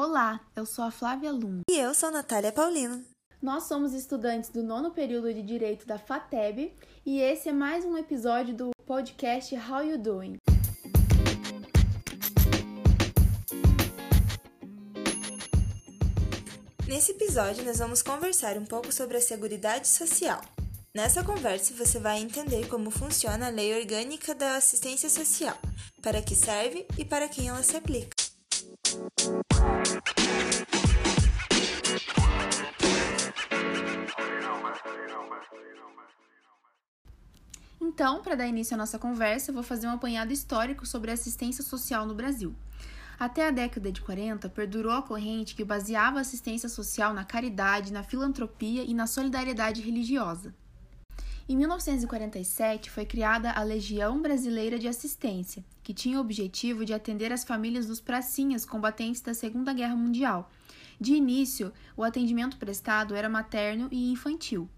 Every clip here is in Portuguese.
Olá, eu sou a Flávia Lum. E eu sou Natália Paulino. Nós somos estudantes do nono período de Direito da FATEB e esse é mais um episódio do podcast How You Doing? Nesse episódio, nós vamos conversar um pouco sobre a Seguridade Social. Nessa conversa, você vai entender como funciona a Lei Orgânica da Assistência Social, para que serve e para quem ela se aplica. Então, para dar início à nossa conversa, eu vou fazer um apanhado histórico sobre a assistência social no Brasil. Até a década de 40, perdurou a corrente que baseava a assistência social na caridade, na filantropia e na solidariedade religiosa. Em 1947, foi criada a Legião Brasileira de Assistência, que tinha o objetivo de atender as famílias dos pracinhas combatentes da Segunda Guerra Mundial. De início, o atendimento prestado era materno e infantil.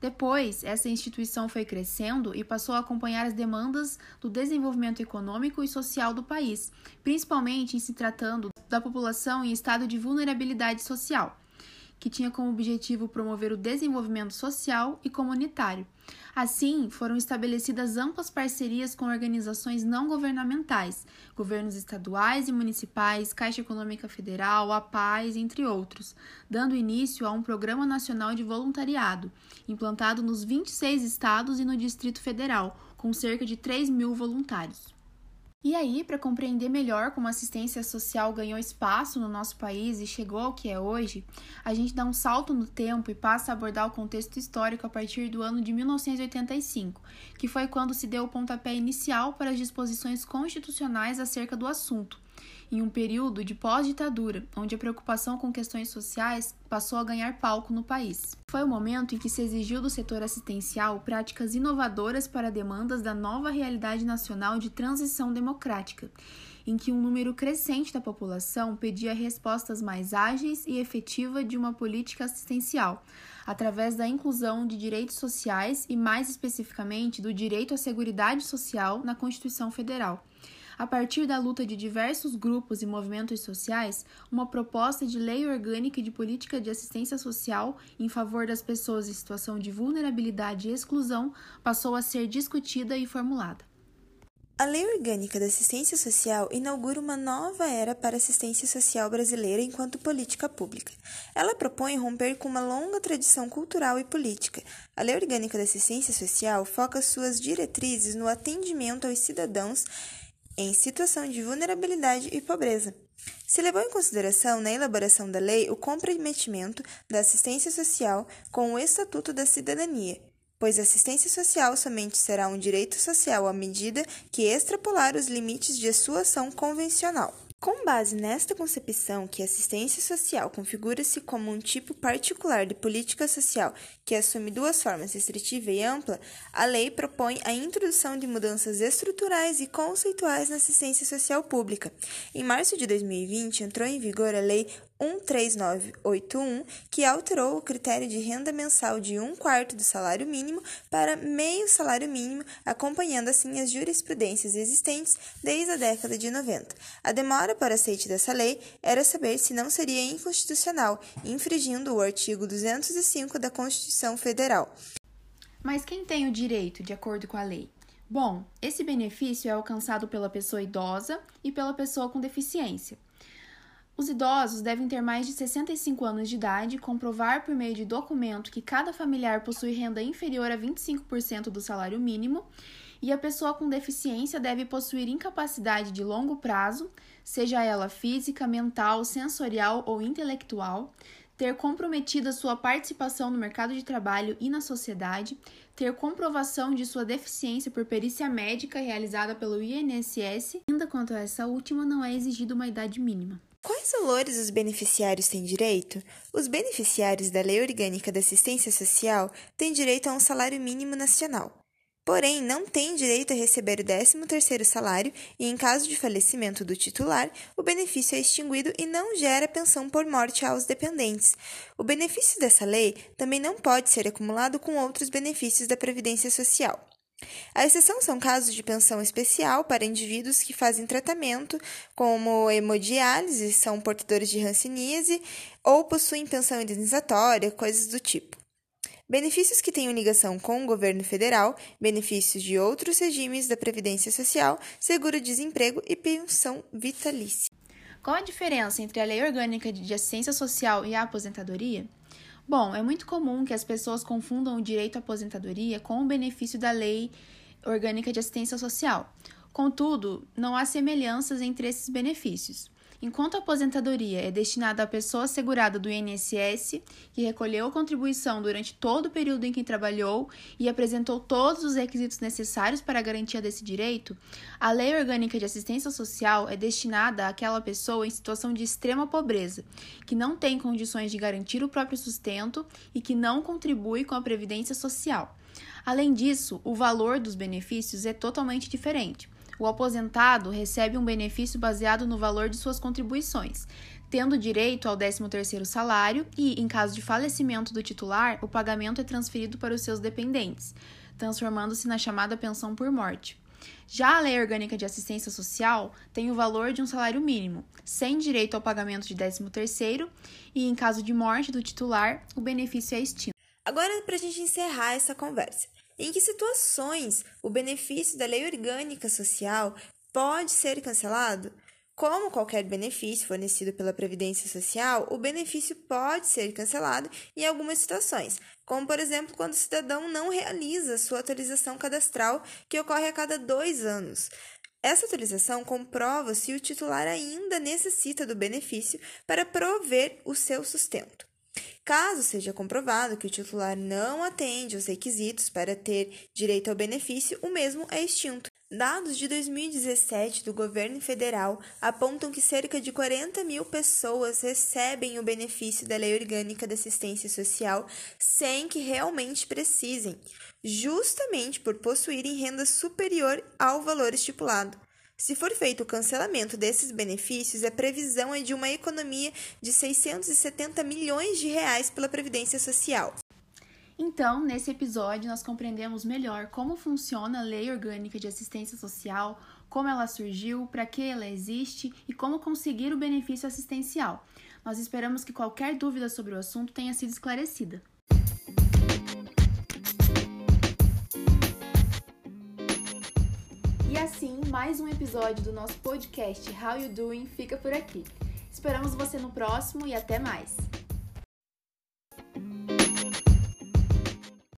Depois, essa instituição foi crescendo e passou a acompanhar as demandas do desenvolvimento econômico e social do país, principalmente em se tratando da população em estado de vulnerabilidade social que tinha como objetivo promover o desenvolvimento social e comunitário. Assim, foram estabelecidas amplas parcerias com organizações não governamentais, governos estaduais e municipais, Caixa Econômica Federal, a Paz, entre outros, dando início a um Programa Nacional de Voluntariado, implantado nos 26 estados e no Distrito Federal, com cerca de 3 mil voluntários. E aí, para compreender melhor como a assistência social ganhou espaço no nosso país e chegou ao que é hoje, a gente dá um salto no tempo e passa a abordar o contexto histórico a partir do ano de 1985, que foi quando se deu o pontapé inicial para as disposições constitucionais acerca do assunto, em um período de pós-ditadura, onde a preocupação com questões sociais passou a ganhar palco no país. Foi o momento em que se exigiu do setor assistencial práticas inovadoras para demandas da nova realidade nacional de transição democrática, em que um número crescente da população pedia respostas mais ágeis e efetivas de uma política assistencial, através da inclusão de direitos sociais e, mais especificamente, do direito à seguridade social na Constituição Federal a partir da luta de diversos grupos e movimentos sociais, uma proposta de lei orgânica de política de assistência social em favor das pessoas em situação de vulnerabilidade e exclusão passou a ser discutida e formulada. A Lei Orgânica da Assistência Social inaugura uma nova era para a assistência social brasileira enquanto política pública. Ela propõe romper com uma longa tradição cultural e política. A Lei Orgânica da Assistência Social foca suas diretrizes no atendimento aos cidadãos em situação de vulnerabilidade e pobreza. Se levou em consideração na elaboração da lei o comprometimento da assistência social com o Estatuto da Cidadania, pois a assistência social somente será um direito social à medida que extrapolar os limites de sua ação convencional. Com base nesta concepção que a assistência social configura-se como um tipo particular de política social que assume duas formas, restritiva e ampla, a lei propõe a introdução de mudanças estruturais e conceituais na assistência social pública. Em março de 2020, entrou em vigor a Lei 13981, que alterou o critério de renda mensal de um quarto do salário mínimo para meio salário mínimo, acompanhando assim as jurisprudências existentes desde a década de 90. A demora para aceite dessa lei era saber se não seria inconstitucional, infringindo o artigo 205 da Constituição Federal. Mas quem tem o direito, de acordo com a lei? Bom, esse benefício é alcançado pela pessoa idosa e pela pessoa com deficiência. Os idosos devem ter mais de 65 anos de idade, comprovar por meio de documento que cada familiar possui renda inferior a 25% do salário mínimo, e a pessoa com deficiência deve possuir incapacidade de longo prazo, seja ela física, mental, sensorial ou intelectual, ter comprometido a sua participação no mercado de trabalho e na sociedade, ter comprovação de sua deficiência por perícia médica realizada pelo INSS. Ainda quanto a essa última, não é exigida uma idade mínima. Quais valores os beneficiários têm direito? Os beneficiários da Lei Orgânica da Assistência Social têm direito a um salário mínimo nacional. Porém, não têm direito a receber o 13º salário e, em caso de falecimento do titular, o benefício é extinguido e não gera pensão por morte aos dependentes. O benefício dessa lei também não pode ser acumulado com outros benefícios da Previdência Social. A exceção são casos de pensão especial para indivíduos que fazem tratamento, como hemodiálise, são portadores de hanseníase ou possuem pensão indenizatória, coisas do tipo. Benefícios que tenham ligação com o governo federal, benefícios de outros regimes da Previdência Social, seguro-desemprego e pensão vitalícia. Qual a diferença entre a Lei Orgânica de Assistência Social e a aposentadoria? Bom, é muito comum que as pessoas confundam o direito à aposentadoria com o benefício da Lei Orgânica de Assistência Social. Contudo, não há semelhanças entre esses benefícios. Enquanto a aposentadoria é destinada à pessoa segurada do INSS, que recolheu a contribuição durante todo o período em que trabalhou e apresentou todos os requisitos necessários para a garantia desse direito, a Lei Orgânica de Assistência Social é destinada àquela pessoa em situação de extrema pobreza, que não tem condições de garantir o próprio sustento e que não contribui com a previdência social. Além disso, o valor dos benefícios é totalmente diferente. O aposentado recebe um benefício baseado no valor de suas contribuições, tendo direito ao 13º salário e, em caso de falecimento do titular, o pagamento é transferido para os seus dependentes, transformando-se na chamada pensão por morte. Já a Lei Orgânica de Assistência Social tem o valor de um salário mínimo, sem direito ao pagamento de 13º e, em caso de morte do titular, o benefício é extinto. Agora, para a gente encerrar essa conversa, em que situações o benefício da lei orgânica social pode ser cancelado? Como qualquer benefício fornecido pela Previdência Social, o benefício pode ser cancelado em algumas situações, como, por exemplo, quando o cidadão não realiza sua atualização cadastral, que ocorre a cada dois anos. Essa atualização comprova se o titular ainda necessita do benefício para prover o seu sustento. Caso seja comprovado que o titular não atende aos requisitos para ter direito ao benefício, o mesmo é extinto. Dados de 2017 do governo federal apontam que cerca de 40 mil pessoas recebem o benefício da Lei Orgânica da Assistência Social sem que realmente precisem, justamente por possuírem renda superior ao valor estipulado. Se for feito o cancelamento desses benefícios, a previsão é de uma economia de 670 milhões de reais pela Previdência Social. Então, nesse episódio, nós compreendemos melhor como funciona a Lei Orgânica de Assistência Social, como ela surgiu, para que ela existe e como conseguir o benefício assistencial. Nós esperamos que qualquer dúvida sobre o assunto tenha sido esclarecida. Mais um episódio do nosso podcast How You Doing fica por aqui. Esperamos você no próximo e até mais!